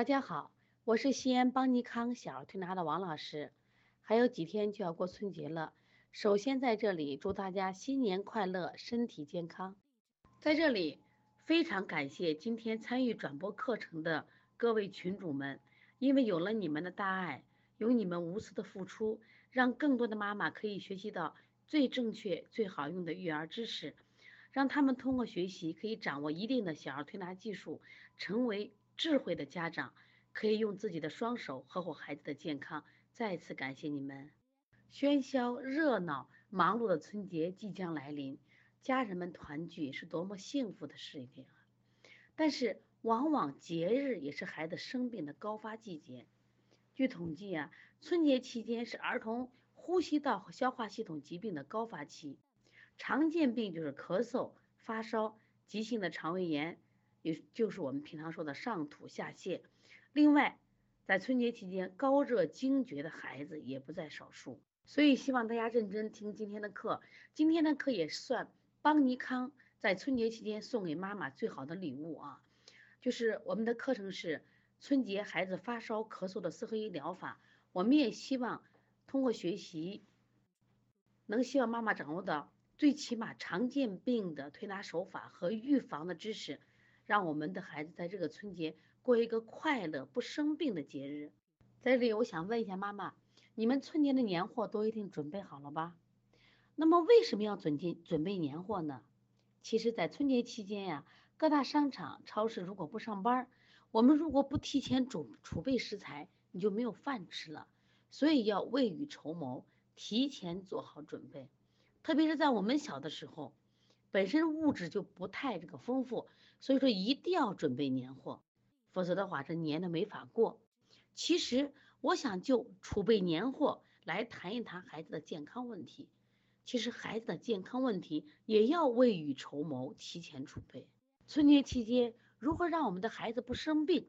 大家好，我是西安邦尼康小儿推拿的王老师。还有几天就要过春节了，首先在这里祝大家新年快乐，身体健康。在这里非常感谢今天参与转播课程的各位群主们，因为有了你们的大爱，有你们无私的付出，让更多的妈妈可以学习到最正确、最好用的育儿知识，让他们通过学习可以掌握一定的小儿推拿技术，成为。智慧的家长可以用自己的双手呵护孩子的健康。再次感谢你们！喧嚣、热闹、忙碌的春节即将来临，家人们团聚是多么幸福的事情啊！但是，往往节日也是孩子生病的高发季节。据统计啊，春节期间是儿童呼吸道和消化系统疾病的高发期，常见病就是咳嗽、发烧、急性的肠胃炎。也就是我们平常说的上吐下泻，另外，在春节期间高热惊厥的孩子也不在少数，所以希望大家认真听今天的课。今天的课也算邦尼康在春节期间送给妈妈最好的礼物啊！就是我们的课程是春节孩子发烧咳嗽的四合一疗法，我们也希望通过学习，能希望妈妈掌握到最起码常见病的推拿手法和预防的知识。让我们的孩子在这个春节过一个快乐不生病的节日。在这里，我想问一下妈妈，你们春节的年货都一定准备好了吧？那么为什么要准备准备年货呢？其实，在春节期间呀，各大商场、超市如果不上班，我们如果不提前储储备食材，你就没有饭吃了。所以要未雨绸缪，提前做好准备。特别是在我们小的时候。本身物质就不太这个丰富，所以说一定要准备年货，否则的话这年都没法过。其实我想就储备年货来谈一谈孩子的健康问题。其实孩子的健康问题也要未雨绸缪，提前储备。春节期间如何让我们的孩子不生病，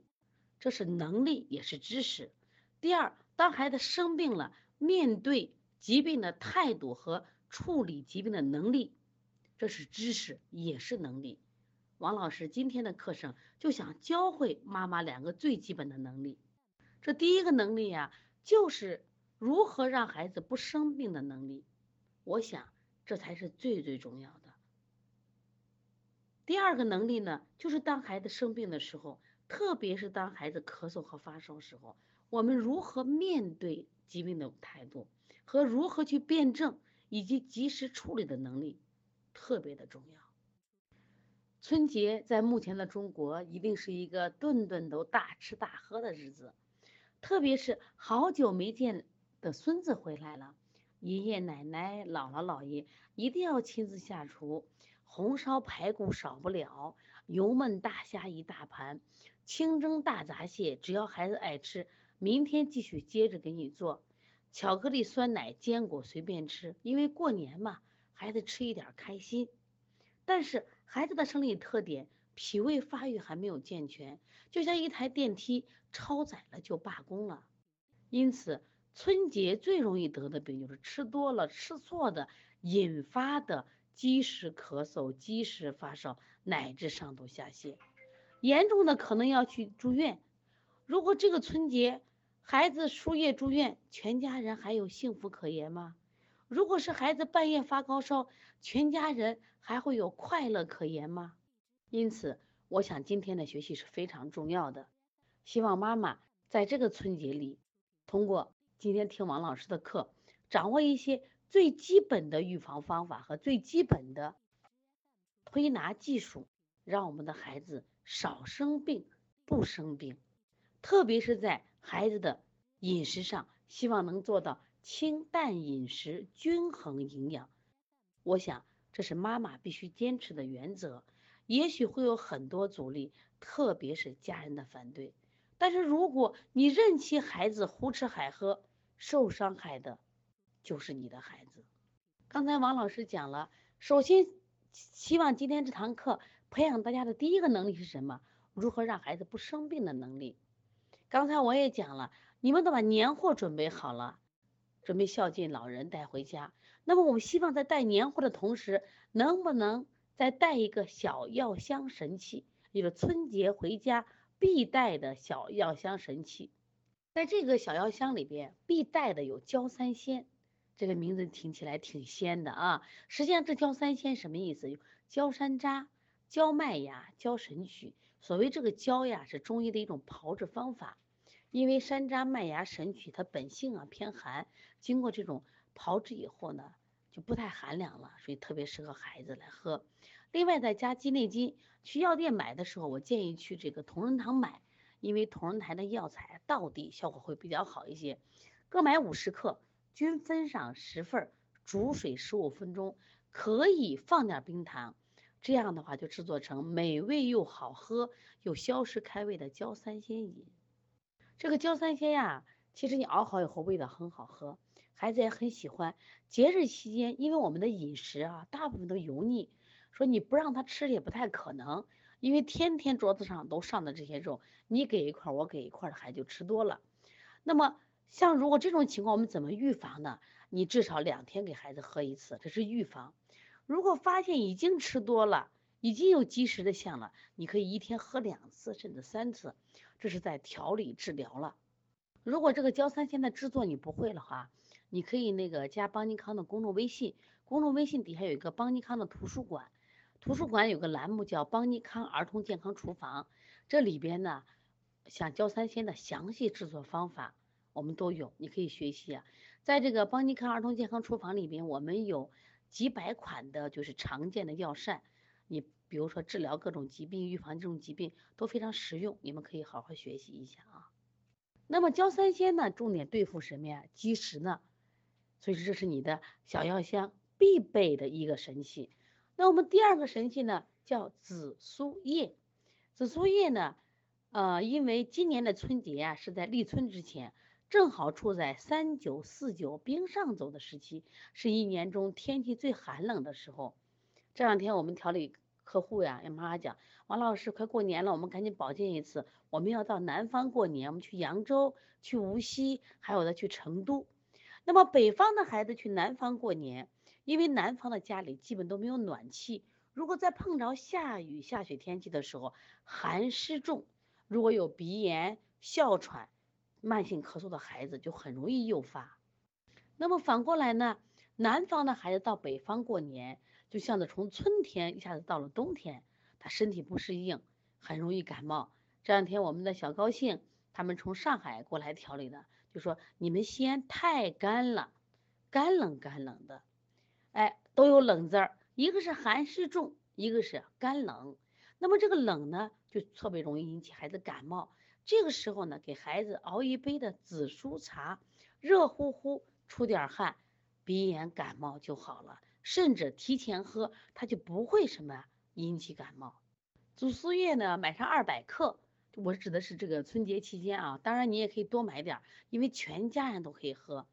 这是能力也是知识。第二，当孩子生病了，面对疾病的态度和处理疾病的能力。这是知识，也是能力。王老师今天的课程就想教会妈妈两个最基本的能力。这第一个能力呀，就是如何让孩子不生病的能力。我想这才是最最重要的。第二个能力呢，就是当孩子生病的时候，特别是当孩子咳嗽和发烧时候，我们如何面对疾病的态度和如何去辩证以及及时处理的能力。特别的重要。春节在目前的中国一定是一个顿顿都大吃大喝的日子，特别是好久没见的孙子回来了，爷爷奶奶、姥姥姥爷一定要亲自下厨，红烧排骨少不了，油焖大虾一大盘，清蒸大闸蟹，只要孩子爱吃，明天继续接着给你做，巧克力、酸奶、坚果随便吃，因为过年嘛。孩子吃一点开心，但是孩子的生理特点，脾胃发育还没有健全，就像一台电梯超载了就罢工了。因此，春节最容易得的病就是吃多了、吃错的引发的积食咳嗽、积食发烧，乃至上吐下泻，严重的可能要去住院。如果这个春节孩子输液住院，全家人还有幸福可言吗？如果是孩子半夜发高烧，全家人还会有快乐可言吗？因此，我想今天的学习是非常重要的。希望妈妈在这个春节里，通过今天听王老师的课，掌握一些最基本的预防方法和最基本的推拿技术，让我们的孩子少生病、不生病。特别是在孩子的饮食上，希望能做到。清淡饮食，均衡营养，我想这是妈妈必须坚持的原则。也许会有很多阻力，特别是家人的反对。但是如果你任其孩子胡吃海喝，受伤害的就是你的孩子。刚才王老师讲了，首先希望今天这堂课培养大家的第一个能力是什么？如何让孩子不生病的能力。刚才我也讲了，你们都把年货准备好了。准备孝敬老人带回家，那么我们希望在带年货的同时，能不能再带一个小药箱神器？就是春节回家必带的小药箱神器。在这个小药箱里边，必带的有焦三仙，这个名字听起来挺仙的啊。实际上，这焦三仙什么意思？焦山楂、焦麦芽、焦神曲。所谓这个焦呀，是中医的一种炮制方法。因为山楂、麦芽、神曲它本性啊偏寒，经过这种炮制以后呢，就不太寒凉了，所以特别适合孩子来喝。另外再加鸡内金，去药店买的时候，我建议去这个同仁堂买，因为同仁堂的药材到底效果会比较好一些。各买五十克，均分上十份，煮水十五分钟，可以放点冰糖，这样的话就制作成美味又好喝又消食开胃的焦三仙饮。这个焦三鲜呀，其实你熬好以后味道很好喝，孩子也很喜欢。节日期间，因为我们的饮食啊，大部分都油腻，说你不让他吃也不太可能，因为天天桌子上都上的这些肉，你给一块我给一块孩子就吃多了。那么像如果这种情况，我们怎么预防呢？你至少两天给孩子喝一次，这是预防。如果发现已经吃多了，已经有积食的象了，你可以一天喝两次甚至三次。这是在调理治疗了。如果这个焦三仙的制作你不会的话，你可以那个加邦尼康的公众微信，公众微信底下有一个邦尼康的图书馆，图书馆有个栏目叫邦尼康儿童健康厨房，这里边呢，像焦三仙的详细制作方法我们都有，你可以学习啊。在这个邦尼康儿童健康厨房里边，我们有几百款的就是常见的药膳，比如说治疗各种疾病、预防这种疾病都非常实用，你们可以好好学习一下啊。那么焦三仙呢，重点对付什么呀？积食呢。所以说这是你的小药箱必备的一个神器。那我们第二个神器呢，叫紫苏叶。紫苏叶呢，呃，因为今年的春节啊是在立春之前，正好处在三九四九冰上走的时期，是一年中天气最寒冷的时候。这两天我们调理。客户呀，跟妈妈讲，王老师快过年了，我们赶紧保健一次。我们要到南方过年，我们去扬州、去无锡，还有的去成都。那么北方的孩子去南方过年，因为南方的家里基本都没有暖气，如果再碰着下雨下雪天气的时候，寒湿重，如果有鼻炎、哮喘、慢性咳嗽的孩子就很容易诱发。那么反过来呢，南方的孩子到北方过年。就像是从春天一下子到了冬天，他身体不适应，很容易感冒。这两天我们的小高兴，他们从上海过来调理的，就说你们西安太干了，干冷干冷的，哎，都有冷字儿，一个是寒湿重，一个是干冷。那么这个冷呢，就特别容易引起孩子感冒。这个时候呢，给孩子熬一杯的紫苏茶，热乎乎，出点汗，鼻炎感冒就好了。甚至提前喝，它就不会什么引起感冒。紫苏叶呢，买上二百克，我指的是这个春节期间啊。当然你也可以多买点，因为全家人都可以喝。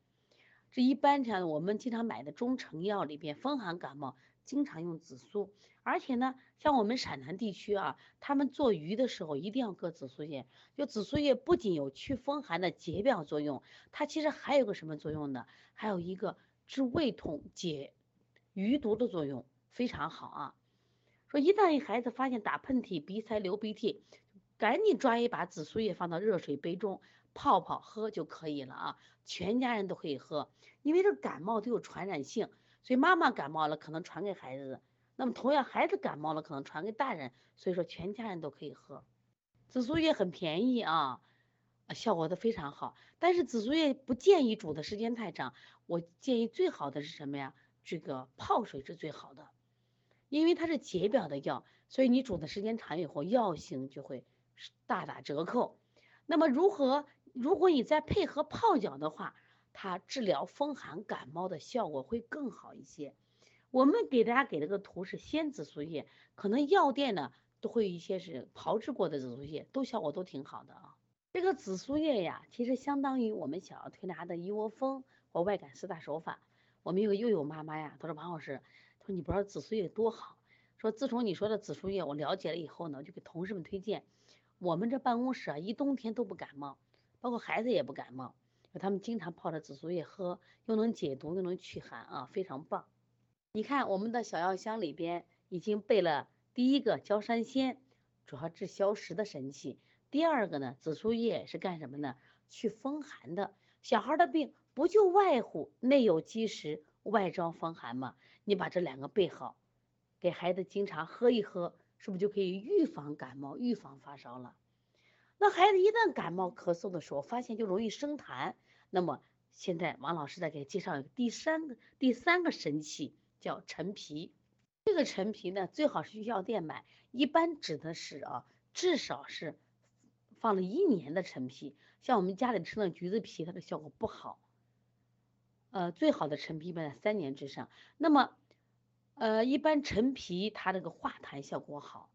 这一般像我们经常买的中成药里边，风寒感冒经常用紫苏。而且呢，像我们陕南地区啊，他们做鱼的时候一定要搁紫苏叶。就紫苏叶不仅有祛风寒的解表作用，它其实还有个什么作用呢？还有一个治胃痛解。余毒的作用非常好啊！说一旦一孩子发现打喷嚏、鼻塞、流鼻涕，赶紧抓一把紫苏叶放到热水杯中泡泡喝就可以了啊！全家人都可以喝，因为这感冒都有传染性，所以妈妈感冒了可能传给孩子，那么同样孩子感冒了可能传给大人，所以说全家人都可以喝。紫苏叶很便宜啊，效果都非常好。但是紫苏叶不建议煮的时间太长，我建议最好的是什么呀？这个泡水是最好的，因为它是解表的药，所以你煮的时间长以后，药性就会大打折扣。那么如何？如果你再配合泡脚的话，它治疗风寒感冒的效果会更好一些。我们给大家给了个图是鲜紫苏叶，可能药店呢都会有一些是炮制过的紫苏叶，都效果都挺好的啊。这个紫苏叶呀，其实相当于我们想要推拿的一窝蜂或外感四大手法。我们有个又有妈妈呀，她说王老师，她说你不知道紫苏叶多好，说自从你说的紫苏叶我了解了以后呢，就给同事们推荐。我们这办公室啊，一冬天都不感冒，包括孩子也不感冒，他们经常泡着紫苏叶喝，又能解毒又能驱寒啊，非常棒。你看我们的小药箱里边已经备了第一个焦山仙，主要治消食的神器；第二个呢，紫苏叶是干什么呢？去风寒的。小孩的病不就外乎内有积食，外招风寒吗？你把这两个备好，给孩子经常喝一喝，是不是就可以预防感冒、预防发烧了？那孩子一旦感冒咳嗽的时候，发现就容易生痰。那么现在王老师再给介绍第三个第三个神器，叫陈皮。这个陈皮呢，最好是去药店买，一般指的是啊，至少是放了一年的陈皮。像我们家里吃的橘子皮，它的效果不好。呃，最好的陈皮呢，三年之上。那么，呃，一般陈皮它这个化痰效果好，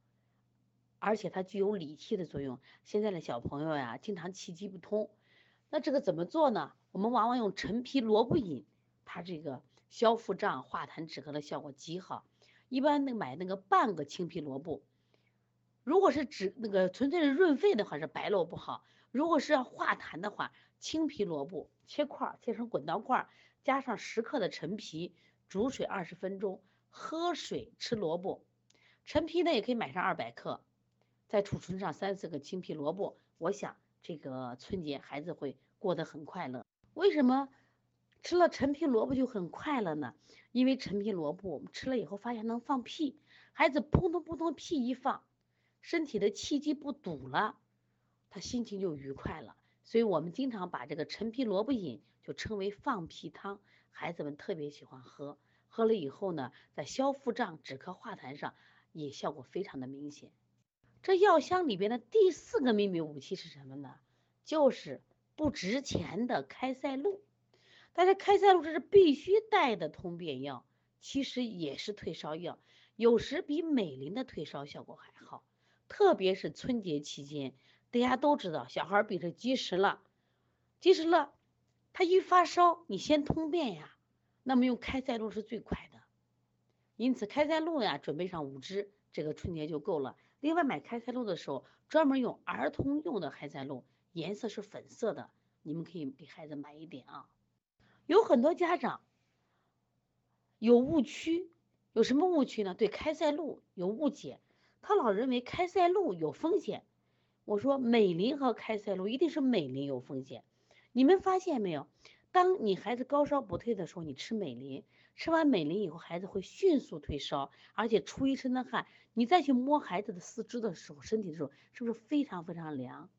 而且它具有理气的作用。现在的小朋友呀，经常气机不通，那这个怎么做呢？我们往往用陈皮萝卜饮，它这个消腹胀、化痰止咳的效果极好。一般那买那个半个青皮萝卜，如果是止那个纯粹是润肺的话，是白萝卜好。如果是要化痰的话，青皮萝卜切块，切成滚刀块，加上十克的陈皮，煮水二十分钟，喝水吃萝卜。陈皮呢也可以买上二百克，再储存上三四个青皮萝卜。我想这个春节孩子会过得很快乐。为什么吃了陈皮萝卜就很快乐呢？因为陈皮萝卜我们吃了以后发现能放屁，孩子扑通扑通屁一放，身体的气机不堵了。他心情就愉快了，所以我们经常把这个陈皮萝卜饮就称为放屁汤，孩子们特别喜欢喝。喝了以后呢，在消腹胀、止咳化痰上也效果非常的明显。这药箱里边的第四个秘密武器是什么呢？就是不值钱的开塞露。但是开塞露这是必须带的通便药，其实也是退烧药，有时比美林的退烧效果还好，特别是春节期间。大家都知道，小孩儿比这积食了，积食了，他一发烧，你先通便呀。那么用开塞露是最快的，因此开塞露呀，准备上五支，这个春节就够了。另外买开塞露的时候，专门用儿童用的开塞露，颜色是粉色的，你们可以给孩子买一点啊。有很多家长有误区，有什么误区呢？对开塞露有误解，他老认为开塞露有风险。我说美林和开塞露一定是美林有风险，你们发现没有？当你孩子高烧不退的时候，你吃美林，吃完美林以后，孩子会迅速退烧，而且出一身的汗。你再去摸孩子的四肢的时候，身体的时候，是不是非常非常凉？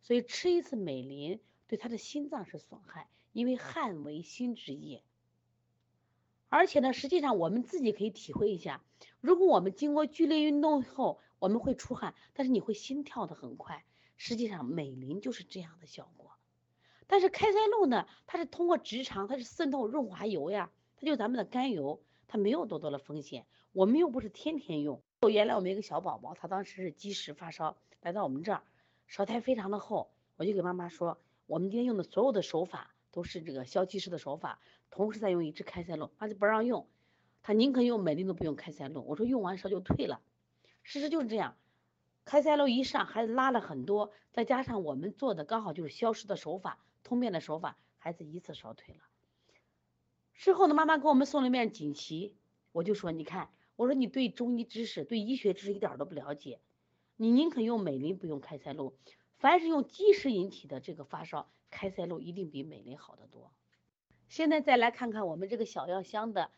所以吃一次美林对他的心脏是损害，因为汗为心之液。而且呢，实际上我们自己可以体会一下，如果我们经过剧烈运动后，我们会出汗，但是你会心跳的很快。实际上美林就是这样的效果。但是开塞露呢，它是通过直肠，它是渗透润滑油呀，它就咱们的甘油，它没有多多的风险。我们又不是天天用。原来我们一个小宝宝，他当时是积食发烧，来到我们这儿，舌苔非常的厚，我就给妈妈说，我们今天用的所有的手法都是这个消积食的手法，同时再用一支开塞露，妈就不让用，他宁可用美林都不用开塞露。我说用完烧就退了。事实就是这样，开塞露一上，孩子拉了很多，再加上我们做的刚好就是消食的手法、通便的手法，孩子一次烧退了。事后呢，妈妈给我们送了一面锦旗，我就说，你看，我说你对中医知识、对医学知识一点都不了解，你宁可用美林不用开塞露。凡是用积食引起的这个发烧，开塞露一定比美林好得多。现在再来看看我们这个小药箱的。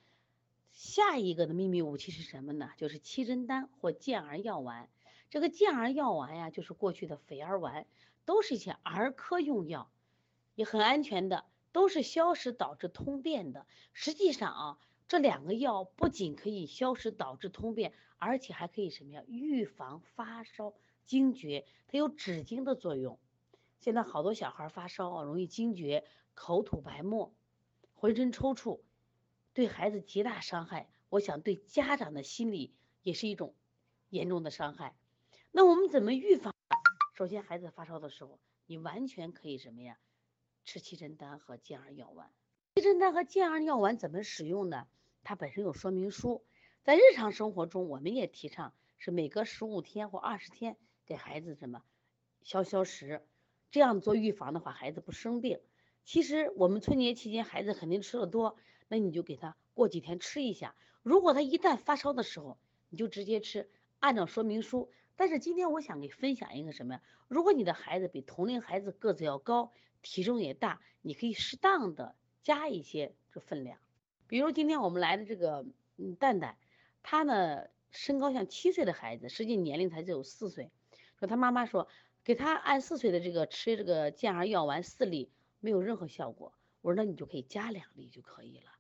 下一个的秘密武器是什么呢？就是七珍丹或健儿药丸。这个健儿药丸呀，就是过去的肥儿丸，都是一些儿科用药，也很安全的，都是消食导致通便的。实际上啊，这两个药不仅可以消食导致通便，而且还可以什么呀？预防发烧惊厥，它有止惊的作用。现在好多小孩发烧啊，容易惊厥、口吐白沫、浑身抽搐。对孩子极大伤害，我想对家长的心理也是一种严重的伤害。那我们怎么预防？首先，孩子发烧的时候，你完全可以什么呀？吃七珍丹和健儿药丸。七珍丹和健儿药丸怎么使用呢？它本身有说明书。在日常生活中，我们也提倡是每隔十五天或二十天给孩子什么消消食，这样做预防的话，孩子不生病。其实我们春节期间孩子肯定吃的多。那你就给他过几天吃一下，如果他一旦发烧的时候，你就直接吃，按照说明书，但是今天我想给分享一个什么呀？如果你的孩子比同龄孩子个子要高，体重也大，你可以适当的加一些这分量。比如今天我们来的这个嗯蛋蛋，他呢身高像七岁的孩子，实际年龄才只有四岁。说他妈妈说给他按四岁的这个吃这个健儿药丸四粒，没有任何效果。我说那你就可以加两粒就可以了。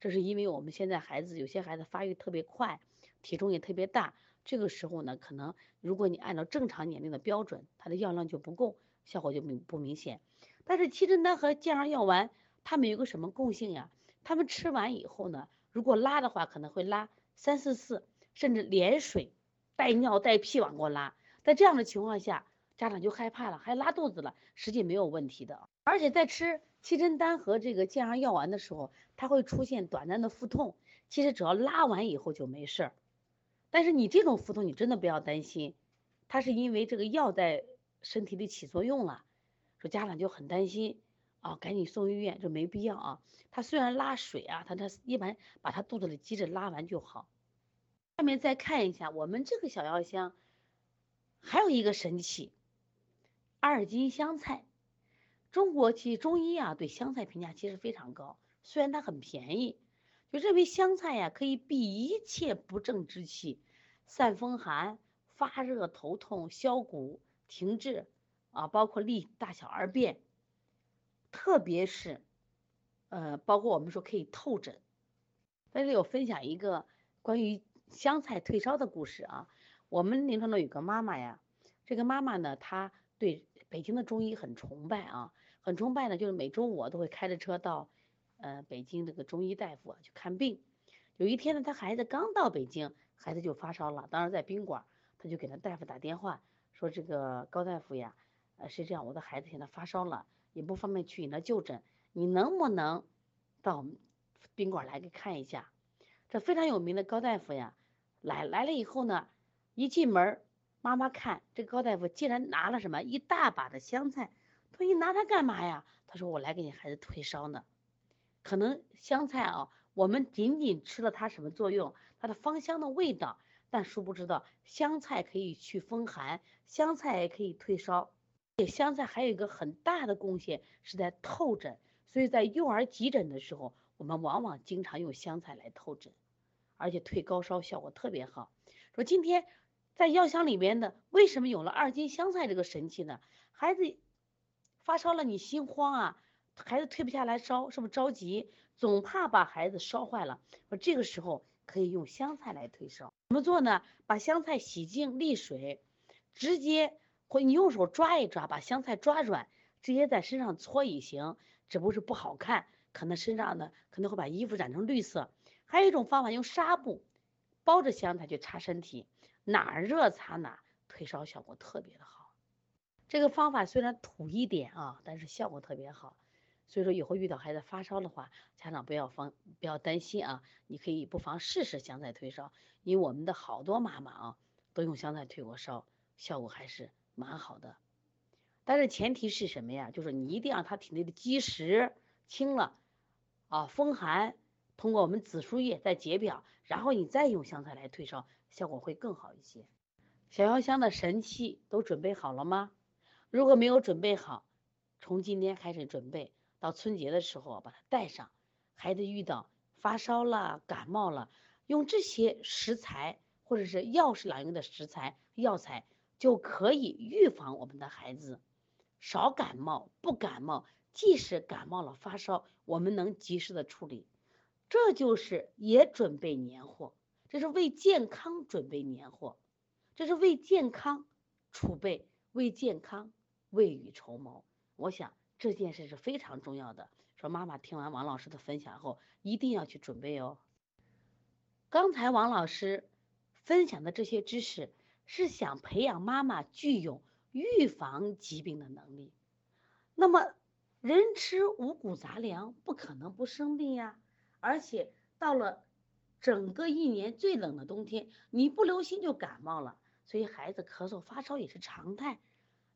这是因为我们现在孩子有些孩子发育特别快，体重也特别大。这个时候呢，可能如果你按照正常年龄的标准，它的药量就不够，效果就明不明显。但是七珍丹和健儿药丸，它们有个什么共性呀？他们吃完以后呢，如果拉的话，可能会拉三四次，甚至连水带尿带屁往过拉。在这样的情况下，家长就害怕了，还拉肚子了，实际没有问题的。而且在吃七珍丹和这个健儿药丸的时候，它会出现短暂的腹痛，其实只要拉完以后就没事儿。但是你这种腹痛，你真的不要担心，它是因为这个药在身体里起作用了。说家长就很担心啊，赶紧送医院，这没必要啊。他虽然拉水啊，他他一般把他肚子里积着拉完就好。下面再看一下我们这个小药箱，还有一个神器，二斤香菜。中国其实中医啊对香菜评价其实非常高，虽然它很便宜。就认为香菜呀可以避一切不正之气，散风寒、发热、头痛、消谷、停滞啊，包括利大小二便，特别是呃，包括我们说可以透疹。在这里我分享一个关于香菜退烧的故事啊。我们临床中有个妈妈呀，这个妈妈呢，她对北京的中医很崇拜啊，很崇拜呢，就是每周五都会开着车到。呃，北京这个中医大夫去看病，有一天呢，他孩子刚到北京，孩子就发烧了，当时在宾馆，他就给他大夫打电话说：“这个高大夫呀，呃，是这样，我的孩子现在发烧了，也不方便去你那就诊，你能不能到我们宾馆来给看一下？”这非常有名的高大夫呀，来来了以后呢，一进门，妈妈看这高大夫竟然拿了什么一大把的香菜，说：“你拿它干嘛呀？”他说：“我来给你孩子退烧呢。”可能香菜啊，我们仅仅吃了它什么作用？它的芳香的味道，但殊不知道香菜可以去风寒，香菜也可以退烧，且香菜还有一个很大的贡献是在透疹，所以在幼儿急诊的时候，我们往往经常用香菜来透疹，而且退高烧效果特别好。说今天在药箱里边的为什么有了二斤香菜这个神器呢？孩子发烧了，你心慌啊？孩子退不下来烧，是不是着急？总怕把孩子烧坏了。我这个时候可以用香菜来退烧。怎么做呢？把香菜洗净沥水，直接或你用手抓一抓，把香菜抓软，直接在身上搓也行。只不过是不好看，可能身上呢可能会把衣服染成绿色。还有一种方法，用纱布包着香菜去擦身体，哪热擦哪，退烧效果特别的好。这个方法虽然土一点啊，但是效果特别好。所以说以后遇到孩子发烧的话，家长不要放不要担心啊，你可以不妨试试香菜退烧，因为我们的好多妈妈啊都用香菜退过烧，效果还是蛮好的。但是前提是什么呀？就是你一定让他体内的积食清了啊，风寒通过我们紫苏叶再解表，然后你再用香菜来退烧，效果会更好一些。小药箱的神器都准备好了吗？如果没有准备好，从今天开始准备。到春节的时候把它带上，孩子遇到发烧了、感冒了，用这些食材或者是药食两用的食材药材，就可以预防我们的孩子少感冒、不感冒。即使感冒了、发烧，我们能及时的处理。这就是也准备年货，这是为健康准备年货，这是为健康储备、为健康未雨绸缪。我想。这件事是非常重要的。说妈妈听完王老师的分享后，一定要去准备哦。刚才王老师分享的这些知识，是想培养妈妈具有预防疾病的能力。那么，人吃五谷杂粮，不可能不生病呀。而且到了整个一年最冷的冬天，你不留心就感冒了，所以孩子咳嗽发烧也是常态。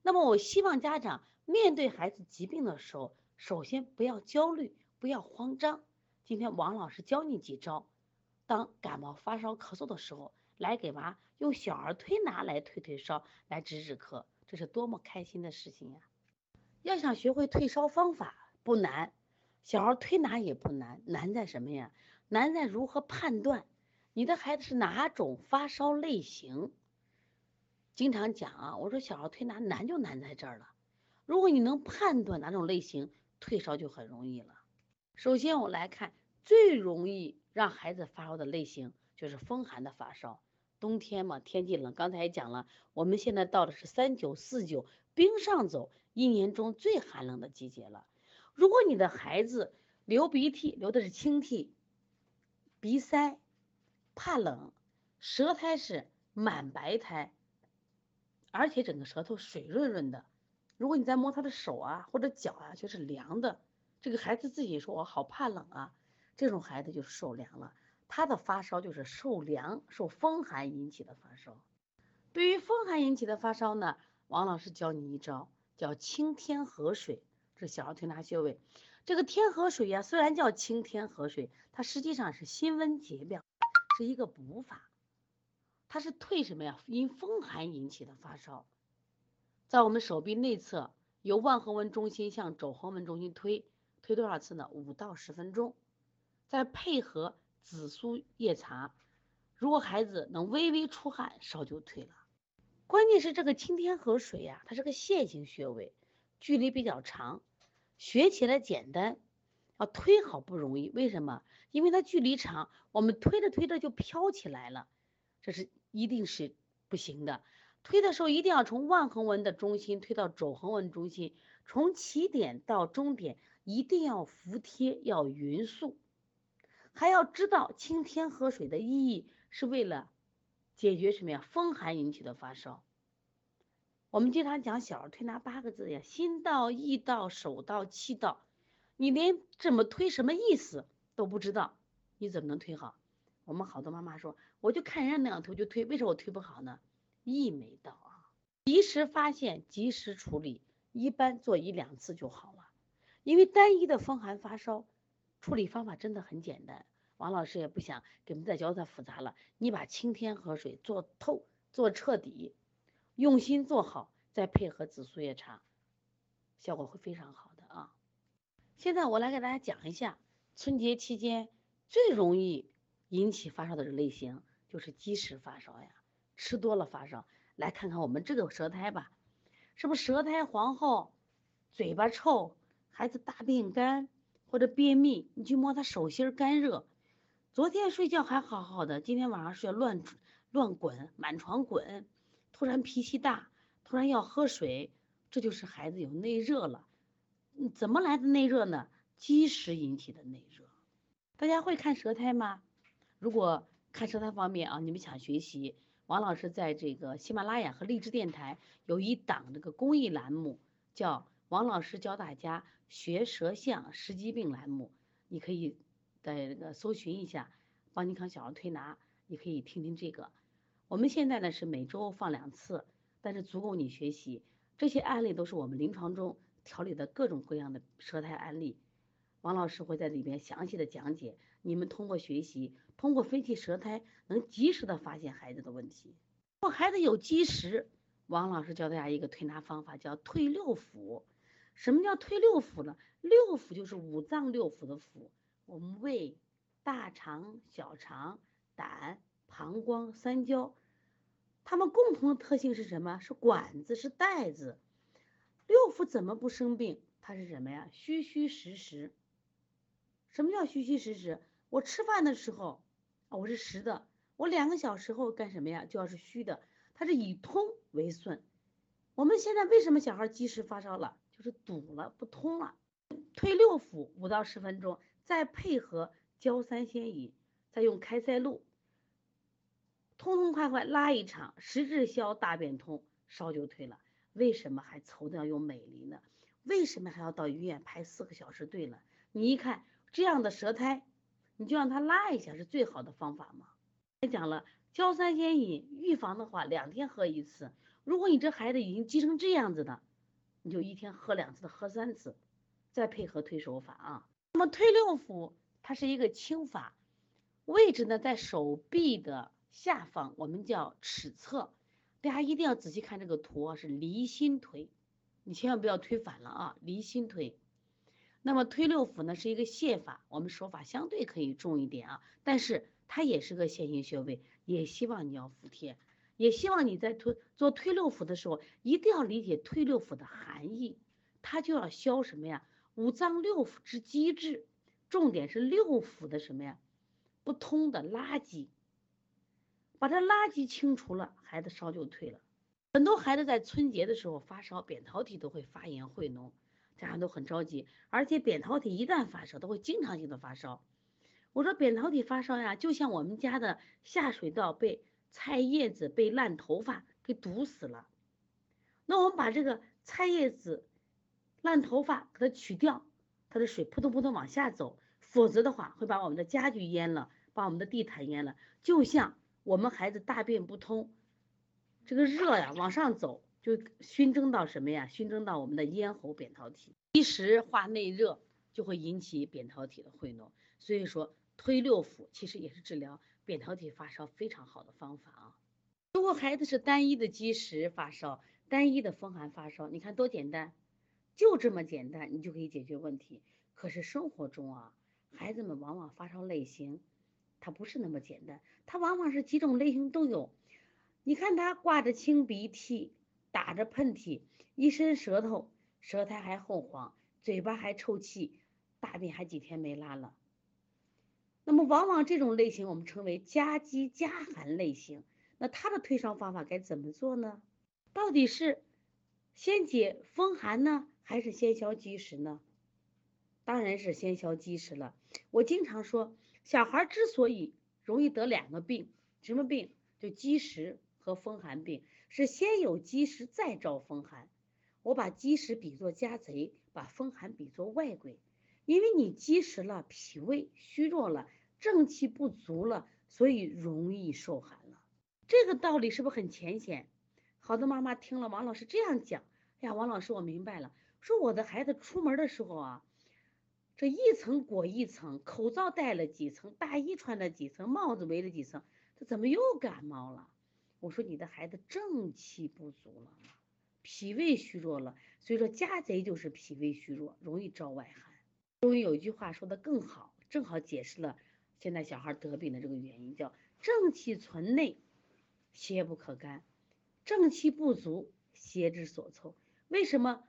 那么，我希望家长。面对孩子疾病的时候，首先不要焦虑，不要慌张。今天王老师教你几招，当感冒、发烧、咳嗽的时候，来给娃用小儿推拿来退退烧，来止止咳，这是多么开心的事情呀！要想学会退烧方法不难，小儿推拿也不难，难在什么呀？难在如何判断你的孩子是哪种发烧类型。经常讲啊，我说小儿推拿难就难在这儿了。如果你能判断哪种类型，退烧就很容易了。首先我来看最容易让孩子发烧的类型，就是风寒的发烧。冬天嘛，天气冷，刚才也讲了，我们现在到的是三九四九冰上走，一年中最寒冷的季节了。如果你的孩子流鼻涕流的是清涕，鼻塞，怕冷，舌苔是满白苔。而且整个舌头水润润的，如果你再摸他的手啊或者脚啊，就是凉的。这个孩子自己说：“我好怕冷啊。”这种孩子就受凉了，他的发烧就是受凉、受风寒引起的发烧。对于风寒引起的发烧呢，王老师教你一招，叫清天河水，这小儿推拿穴位。这个天河水呀，虽然叫清天河水，它实际上是辛温解表，是一个补法。它是退什么呀？因风寒引起的发烧，在我们手臂内侧由腕横纹中心向肘横纹中心推，推多少次呢？五到十分钟，再配合紫苏叶茶，如果孩子能微微出汗，烧就退了。关键是这个清天河水呀，它是个线性穴位，距离比较长，学起来简单，啊，推好不容易。为什么？因为它距离长，我们推着推着就飘起来了，这是。一定是不行的，推的时候一定要从腕横纹的中心推到肘横纹中心，从起点到终点一定要服帖，要匀速，还要知道清天河水的意义是为了解决什么呀？风寒引起的发烧。我们经常讲小儿推拿八个字呀，心到、意到、手到、气到，你连怎么推什么意思都不知道，你怎么能推好？我们好多妈妈说，我就看人家那样推就推，为什么我推不好呢？意没到啊！及时发现，及时处理，一般做一两次就好了。因为单一的风寒发烧，处理方法真的很简单。王老师也不想给你们再教太复杂了，你把清天河水做透、做彻底，用心做好，再配合紫苏叶茶，效果会非常好的啊！现在我来给大家讲一下，春节期间最容易。引起发烧的这类型就是积食发烧呀，吃多了发烧。来看看我们这个舌苔吧，是不是舌苔黄厚，嘴巴臭，孩子大便干或者便秘？你去摸他手心干热，昨天睡觉还好好的，今天晚上睡乱乱滚，满床滚，突然脾气大，突然要喝水，这就是孩子有内热了。怎么来的内热呢？积食引起的内热。大家会看舌苔吗？如果看舌苔方面啊，你们想学习，王老师在这个喜马拉雅和荔枝电台有一档这个公益栏目，叫王老师教大家学舌象识疾病栏目，你可以在这个搜寻一下邦尼康小儿推拿，你可以听听这个。我们现在呢是每周放两次，但是足够你学习。这些案例都是我们临床中调理的各种各样的舌苔案例，王老师会在里边详细的讲解。你们通过学习，通过分析舌苔，能及时的发现孩子的问题。如果孩子有积食，王老师教大家一个推拿方法，叫退六腑。什么叫退六腑呢？六腑就是五脏六腑的腑。我们胃、大肠、小肠、胆、膀胱、三焦，它们共同的特性是什么？是管子，是袋子。六腑怎么不生病？它是什么呀？虚虚实实。什么叫虚虚实实？我吃饭的时候，啊，我是实的。我两个小时后干什么呀？就要是虚的。它是以通为顺。我们现在为什么小孩积食发烧了？就是堵了，不通了。推六腑五到十分钟，再配合焦三仙饮，再用开塞露，痛痛快快拉一场，食滞消，大便通，烧就退了。为什么还愁的要用美林呢？为什么还要到医院排四个小时队呢？你一看这样的舌苔。你就让他拉一下是最好的方法嘛。也讲了，焦三仙饮预防的话，两天喝一次。如果你这孩子已经积成这样子的，你就一天喝两次，喝三次，再配合推手法啊。那么推六腑，它是一个轻法，位置呢在手臂的下方我们叫尺侧，大家一定要仔细看这个图啊，是离心推，你千万不要推反了啊，离心推。那么推六腑呢是一个泻法，我们手法相对可以重一点啊，但是它也是个线性穴位，也希望你要服帖，也希望你在推做推六腑的时候，一定要理解推六腑的含义，它就要消什么呀？五脏六腑之积滞，重点是六腑的什么呀？不通的垃圾，把这垃圾清除了，孩子烧就退了。很多孩子在春节的时候发烧，扁桃体都会发炎会脓。家长都很着急，而且扁桃体一旦发烧，都会经常性的发烧。我说扁桃体发烧呀，就像我们家的下水道被菜叶子、被烂头发给堵死了。那我们把这个菜叶子、烂头发给它取掉，它的水扑通扑通往下走，否则的话会把我们的家具淹了，把我们的地毯淹了。就像我们孩子大便不通，这个热呀往上走。就熏蒸到什么呀？熏蒸到我们的咽喉扁桃体，积食化内热，就会引起扁桃体的会脓。所以说推六腑其实也是治疗扁桃体发烧非常好的方法啊。如果孩子是单一的积食发烧，单一的风寒发烧，你看多简单，就这么简单，你就可以解决问题。可是生活中啊，孩子们往往发烧类型，它不是那么简单，它往往是几种类型都有。你看他挂着清鼻涕。打着喷嚏，一伸舌头，舌苔还厚黄，嘴巴还臭气，大便还几天没拉了。那么，往往这种类型我们称为夹积夹寒类型。那它的退烧方法该怎么做呢？到底是先解风寒呢，还是先消积食呢？当然是先消积食了。我经常说，小孩之所以容易得两个病，什么病？就积食和风寒病。是先有积食再招风寒，我把积食比作家贼，把风寒比作外鬼。因为你积食了，脾胃虚弱了，正气不足了，所以容易受寒了。这个道理是不是很浅显？好多妈妈听了王老师这样讲，哎呀，王老师我明白了。说我的孩子出门的时候啊，这一层裹一层，口罩戴了几层，大衣穿了几层，帽子围了几层，他怎么又感冒了？我说你的孩子正气不足了，脾胃虚弱了，所以说家贼就是脾胃虚弱，容易招外寒。中医有一句话说的更好，正好解释了现在小孩得病的这个原因，叫正气存内，邪不可干；正气不足，邪之所凑。为什么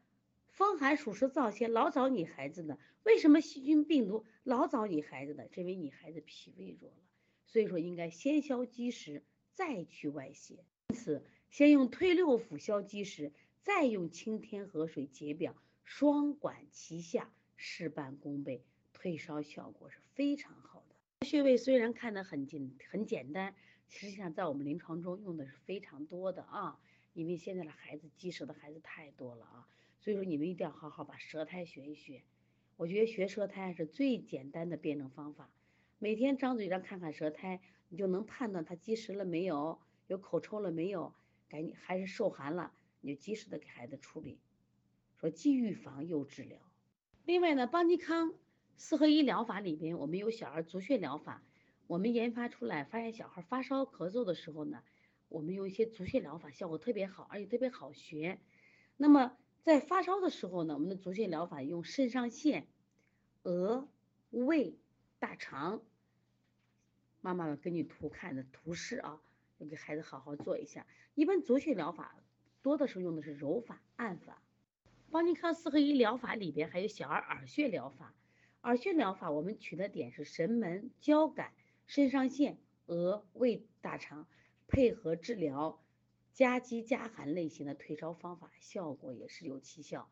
风寒暑湿燥邪老找你孩子呢？为什么细菌病毒老找你孩子呢？因为你孩子脾胃弱了，所以说应该先消积食。再去外泄，因此先用推六腑消积食，再用清天河水解表，双管齐下，事半功倍，退烧效果是非常好的。穴位虽然看得很简很简单，实际上在我们临床中用的是非常多的啊，因为现在的孩子积食的孩子太多了啊，所以说你们一定要好好把舌苔学一学。我觉得学舌苔是最简单的辩证方法，每天张嘴让看看舌苔。就能判断他积食了没有，有口臭了没有，赶紧还是受寒了，你就及时的给孩子处理，说既预防又治疗。另外呢，邦尼康四合一疗法里边，我们有小儿足穴疗法，我们研发出来，发现小孩发烧咳嗽的时候呢，我们用一些足穴疗法效果特别好，而且特别好学。那么在发烧的时候呢，我们的足穴疗法用肾上腺、额、胃、大肠。妈妈们根据图看的图示啊，要给孩子好好做一下。一般足穴疗法多的时候用的是揉法、按法。邦尼康四合一疗法里边还有小儿耳穴疗法。耳穴疗法我们取的点是神门、交感、肾上腺、额、胃、大肠，配合治疗夹积夹寒类型的退烧方法，效果也是有奇效。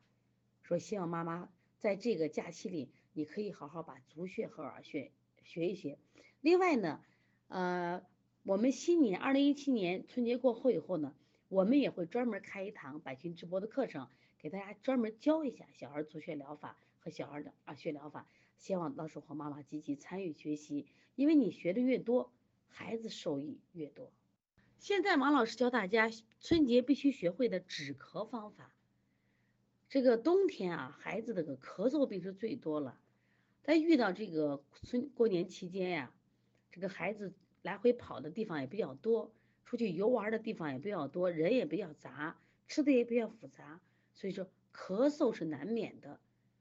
说希望妈妈在这个假期里，你可以好好把足穴和耳穴学一学。另外呢，呃，我们新年二零一七年春节过后以后呢，我们也会专门开一堂百群直播的课程，给大家专门教一下小儿足穴疗法和小儿的啊穴疗法，希望到时候妈妈积极参与学习，因为你学的越多，孩子受益越多。现在王老师教大家春节必须学会的止咳方法。这个冬天啊，孩子这个咳嗽病是最多了，在遇到这个春过年期间呀。这个孩子来回跑的地方也比较多，出去游玩的地方也比较多，人也比较杂，吃的也比较复杂，所以说咳嗽是难免的。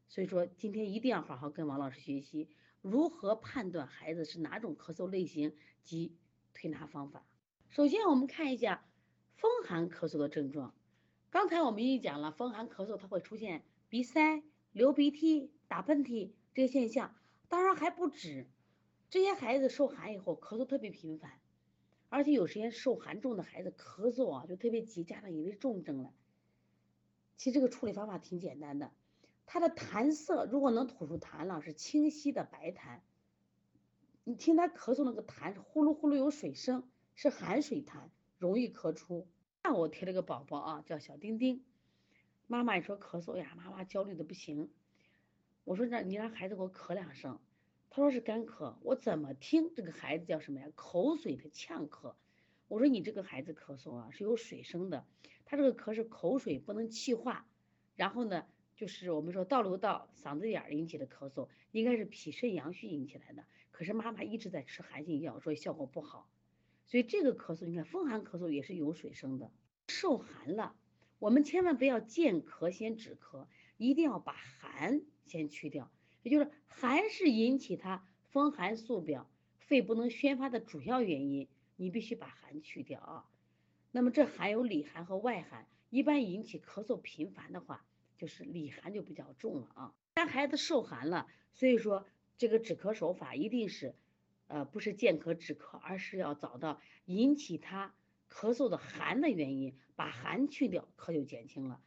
所以说今天一定要好好跟王老师学习，如何判断孩子是哪种咳嗽类型及推拿方法。首先我们看一下风寒咳嗽的症状。刚才我们已经讲了，风寒咳嗽它会出现鼻塞、流鼻涕、打喷嚏这些现象，当然还不止。这些孩子受寒以后咳嗽特别频繁，而且有时间受寒重的孩子咳嗽啊就特别急，家长以为重症了。其实这个处理方法挺简单的，他的痰色如果能吐出痰了，是清晰的白痰。你听他咳嗽那个痰呼噜呼噜有水声，是寒水痰，容易咳出。那我贴了个宝宝啊，叫小丁丁。妈妈一说咳嗽呀，妈妈焦虑的不行。我说让你让孩子给我咳两声。他说是干咳，我怎么听这个孩子叫什么呀？口水的呛咳。我说你这个孩子咳嗽啊是有水声的，他这个咳是口水不能气化，然后呢就是我们说倒流到嗓子眼引起的咳嗽，应该是脾肾阳虚引起来的。可是妈妈一直在吃寒性药，所以效果不好。所以这个咳嗽，你看风寒咳嗽也是有水声的。受寒了，我们千万不要见咳先止咳，一定要把寒先去掉。也就是寒是引起他风寒素表、肺不能宣发的主要原因，你必须把寒去掉啊。那么这寒有里寒和外寒，一般引起咳嗽频繁的话，就是里寒就比较重了啊。当孩子受寒了，所以说这个止咳手法一定是，呃，不是见咳止咳，而是要找到引起他咳嗽的寒的原因，把寒去掉，咳就减轻了。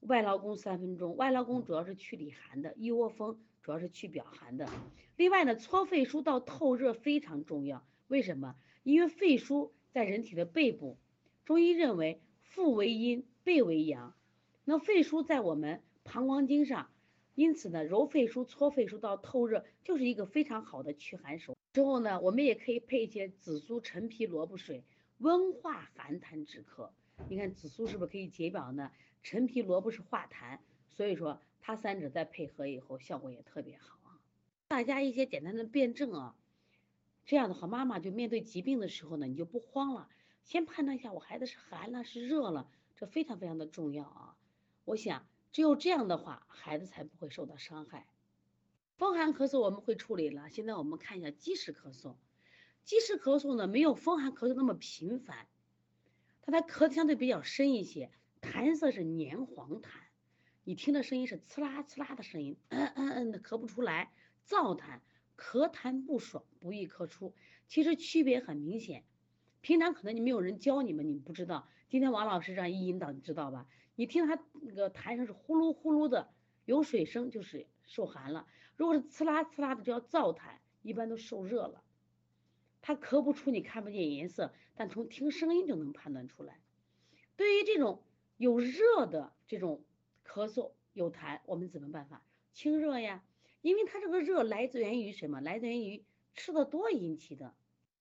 外劳宫三分钟，外劳宫主要是去里寒的，一窝蜂。主要是去表寒的，另外呢，搓肺腧到透热非常重要。为什么？因为肺腧在人体的背部，中医认为腹为阴，背为阳。那肺腧在我们膀胱经上，因此呢，揉肺腧、搓肺腧到透热，就是一个非常好的驱寒手。之后呢，我们也可以配一些紫苏、陈皮、萝卜水，温化寒痰止咳。你看紫苏是不是可以解表呢？陈皮、萝卜是化痰，所以说。它三者再配合以后，效果也特别好啊！大家一些简单的辩证啊，这样的话，妈妈就面对疾病的时候呢，你就不慌了，先判断一下我孩子是寒了是热了，这非常非常的重要啊！我想只有这样的话，孩子才不会受到伤害。风寒咳嗽我们会处理了，现在我们看一下积食咳嗽。积食咳嗽呢，没有风寒咳嗽那么频繁，它它咳相对比较深一些，痰色是黏黄痰。你听的声音是刺啦刺啦的声音，嗯嗯嗯的咳不出来，燥痰，咳痰不爽，不易咳出。其实区别很明显，平常可能你没有人教你们，你们不知道。今天王老师这样一引导，你知道吧？你听他那个痰声是呼噜呼噜的，有水声就是受寒了；如果是刺啦刺啦的，就叫燥痰，一般都受热了。他咳不出，你看不见颜色，但从听声音就能判断出来。对于这种有热的这种。咳嗽有痰，我们怎么办法？清热呀，因为它这个热来自于什么？来自于吃的多引起的，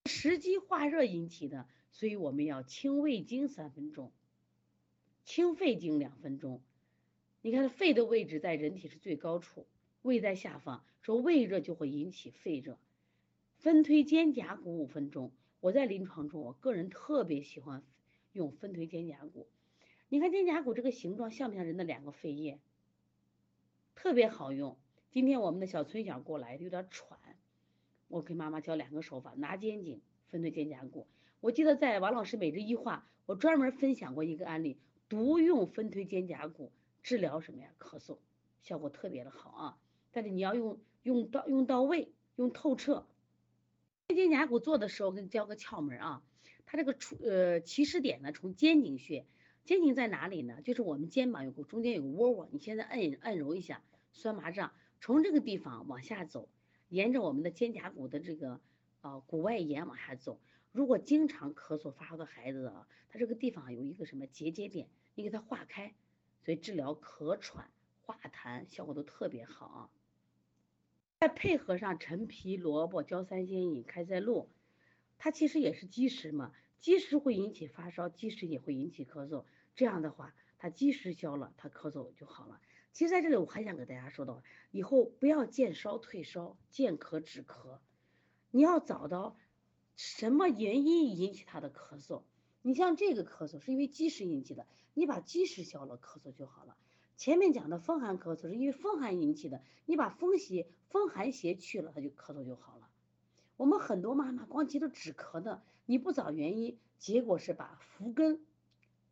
食积化热引起的，所以我们要清胃经三分钟，清肺经两分钟。你看肺的位置在人体是最高处，胃在下方，说胃热就会引起肺热。分推肩胛骨五分钟，我在临床中，我个人特别喜欢用分推肩胛骨。你看肩胛骨这个形状像不像人的两个肺叶？特别好用。今天我们的小崔想过来有点喘，我给妈妈教两个手法：拿肩颈分推肩胛骨。我记得在王老师每日一话，我专门分享过一个案例，独用分推肩胛骨治疗什么呀？咳嗽，效果特别的好啊！但是你要用用到用到位，用透彻。肩胛骨做的时候，给你教个窍门啊，它这个出呃起始点呢，从肩颈穴。肩颈在哪里呢？就是我们肩膀有个中间有个窝窝，你现在按按揉一下，酸麻胀，从这个地方往下走，沿着我们的肩胛骨的这个呃骨外沿往下走。如果经常咳嗽发烧的孩子啊，他这个地方有一个什么结节点，你给他化开，所以治疗咳喘化痰效果都特别好啊。再配合上陈皮、萝卜、焦三仙饮、开塞露，它其实也是积食嘛。积食会引起发烧，积食也会引起咳嗽。这样的话，他积食消了，他咳嗽就好了。其实在这里我还想给大家说到，以后不要见烧退烧，见咳止咳。你要找到什么原因引起他的咳嗽？你像这个咳嗽是因为积食引起的，你把积食消了，咳嗽就好了。前面讲的风寒咳嗽是因为风寒引起的，你把风邪、风寒邪去了，它就咳嗽就好了。我们很多妈妈光急着止咳的，你不找原因，结果是把福根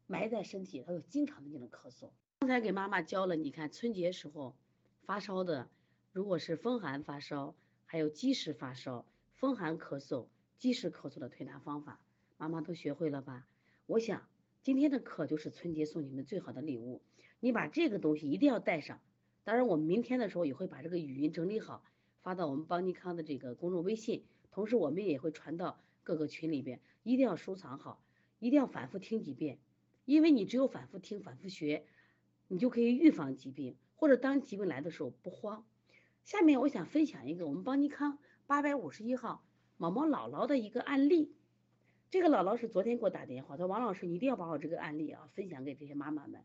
埋在身体，它就经常的那种咳嗽。刚才给妈妈教了，你看春节时候发烧的，如果是风寒发烧，还有积食发烧、风寒咳嗽、积食咳嗽的推拿方法，妈妈都学会了吧？我想今天的课就是春节送你们最好的礼物。你把这个东西一定要带上，当然我们明天的时候也会把这个语音整理好，发到我们邦尼康的这个公众微信，同时我们也会传到各个群里边，一定要收藏好，一定要反复听几遍，因为你只有反复听、反复学，你就可以预防疾病，或者当疾病来的时候不慌。下面我想分享一个我们邦尼康八百五十一号毛毛姥姥的一个案例，这个姥姥是昨天给我打电话，说王老师你一定要把我这个案例啊分享给这些妈妈们。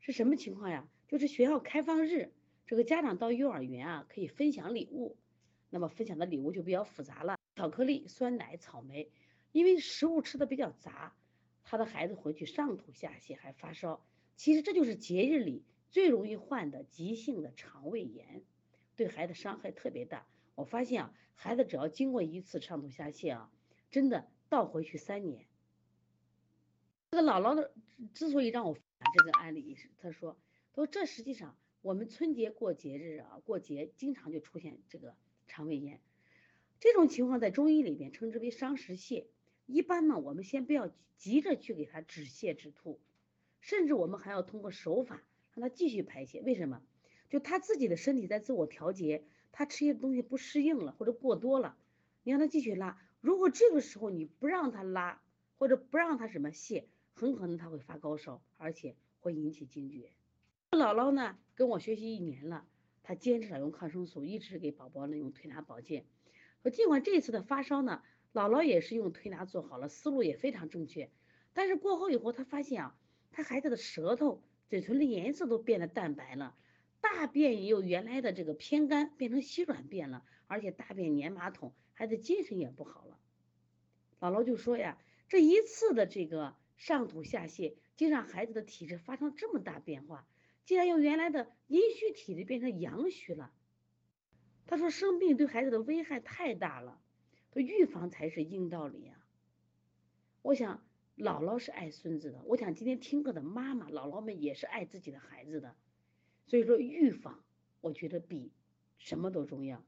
是什么情况呀？就是学校开放日，这个家长到幼儿园啊可以分享礼物，那么分享的礼物就比较复杂了，巧克力、酸奶、草莓，因为食物吃的比较杂，他的孩子回去上吐下泻还发烧，其实这就是节日里最容易患的急性的肠胃炎，对孩子伤害特别大。我发现啊，孩子只要经过一次上吐下泻啊，真的倒回去三年。这个姥姥的之所以让我。这个案例是，他说，他说这实际上我们春节过节日啊，过节经常就出现这个肠胃炎，这种情况在中医里边称之为伤食泻。一般呢，我们先不要急着去给他止泻止吐，甚至我们还要通过手法让他继续排泄。为什么？就他自己的身体在自我调节，他吃些东西不适应了或者过多了，你让他继续拉。如果这个时候你不让他拉或者不让他什么泻。很可能他会发高烧，而且会引起惊厥。姥姥呢跟我学习一年了，她坚持了用抗生素，一直给宝宝呢用推拿保健。说尽管这次的发烧呢，姥姥也是用推拿做好了，思路也非常正确。但是过后以后，她发现啊，她孩子的舌头、嘴唇的颜色都变得淡白了，大便也有原来的这个偏干，变成稀软便了，而且大便粘马桶，孩子精神也不好了。姥姥就说呀，这一次的这个。上吐下泻，竟让孩子的体质发生这么大变化，竟然由原来的阴虚体质变成阳虚了。他说生病对孩子的危害太大了，说预防才是硬道理啊。我想姥姥是爱孙子的，我想今天听课的妈妈姥姥们也是爱自己的孩子的，所以说预防我觉得比什么都重要。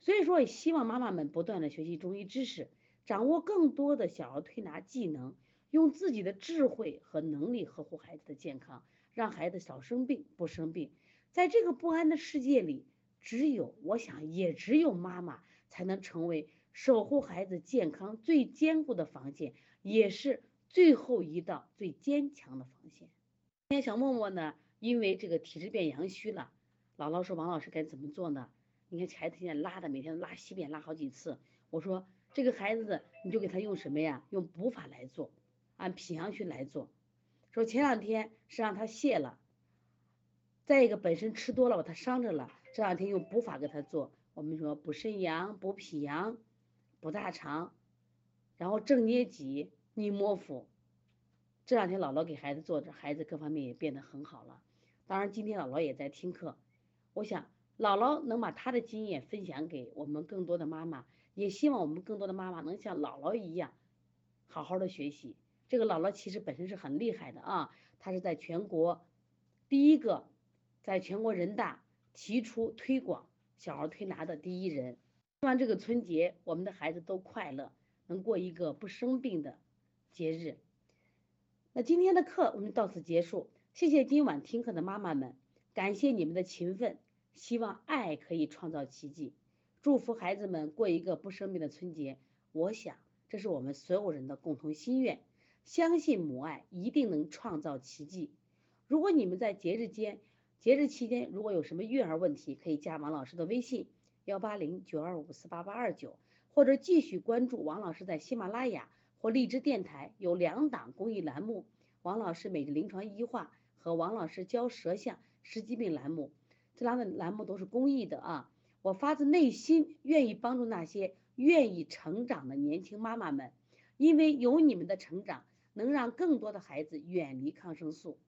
所以说也希望妈妈们不断的学习中医知识，掌握更多的小儿推拿技能。用自己的智慧和能力呵护孩子的健康，让孩子少生病不生病。在这个不安的世界里，只有我想，也只有妈妈才能成为守护孩子健康最坚固的防线，也是最后一道最坚强的防线。今天小默默呢，因为这个体质变阳虚了，姥姥说王老师该怎么做呢？你看孩子现在拉的每天拉稀便拉好几次，我说这个孩子你就给他用什么呀？用补法来做。按脾阳虚来做，说前两天是让他泻了，再一个本身吃多了把他伤着了，这两天用补法给他做，我们说补肾阳、补脾阳、补大肠，然后正捏脊、逆摩腹，这两天姥姥给孩子做着，孩子各方面也变得很好了。当然今天姥姥也在听课，我想姥姥能把她的经验分享给我们更多的妈妈，也希望我们更多的妈妈能像姥姥一样，好好的学习。这个姥姥其实本身是很厉害的啊，她是在全国第一个，在全国人大提出推广小儿推拿的第一人。希望这个春节我们的孩子都快乐，能过一个不生病的节日。那今天的课我们到此结束，谢谢今晚听课的妈妈们，感谢你们的勤奋，希望爱可以创造奇迹，祝福孩子们过一个不生病的春节。我想这是我们所有人的共同心愿。相信母爱一定能创造奇迹。如果你们在节日间、节日期间如果有什么育儿问题，可以加王老师的微信幺八零九二五四八八二九，或者继续关注王老师在喜马拉雅或荔枝电台有两档公益栏目：王老师每日临床医话和王老师教舌象十疾病栏目。这两个栏目都是公益的啊！我发自内心愿意帮助那些愿意成长的年轻妈妈们，因为有你们的成长，能让更多的孩子远离抗生素。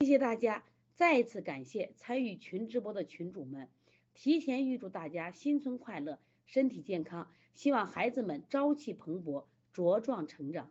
谢谢大家，再一次感谢参与群直播的群主们，提前预祝大家新春快乐，身体健康，希望孩子们朝气蓬勃，茁壮成长。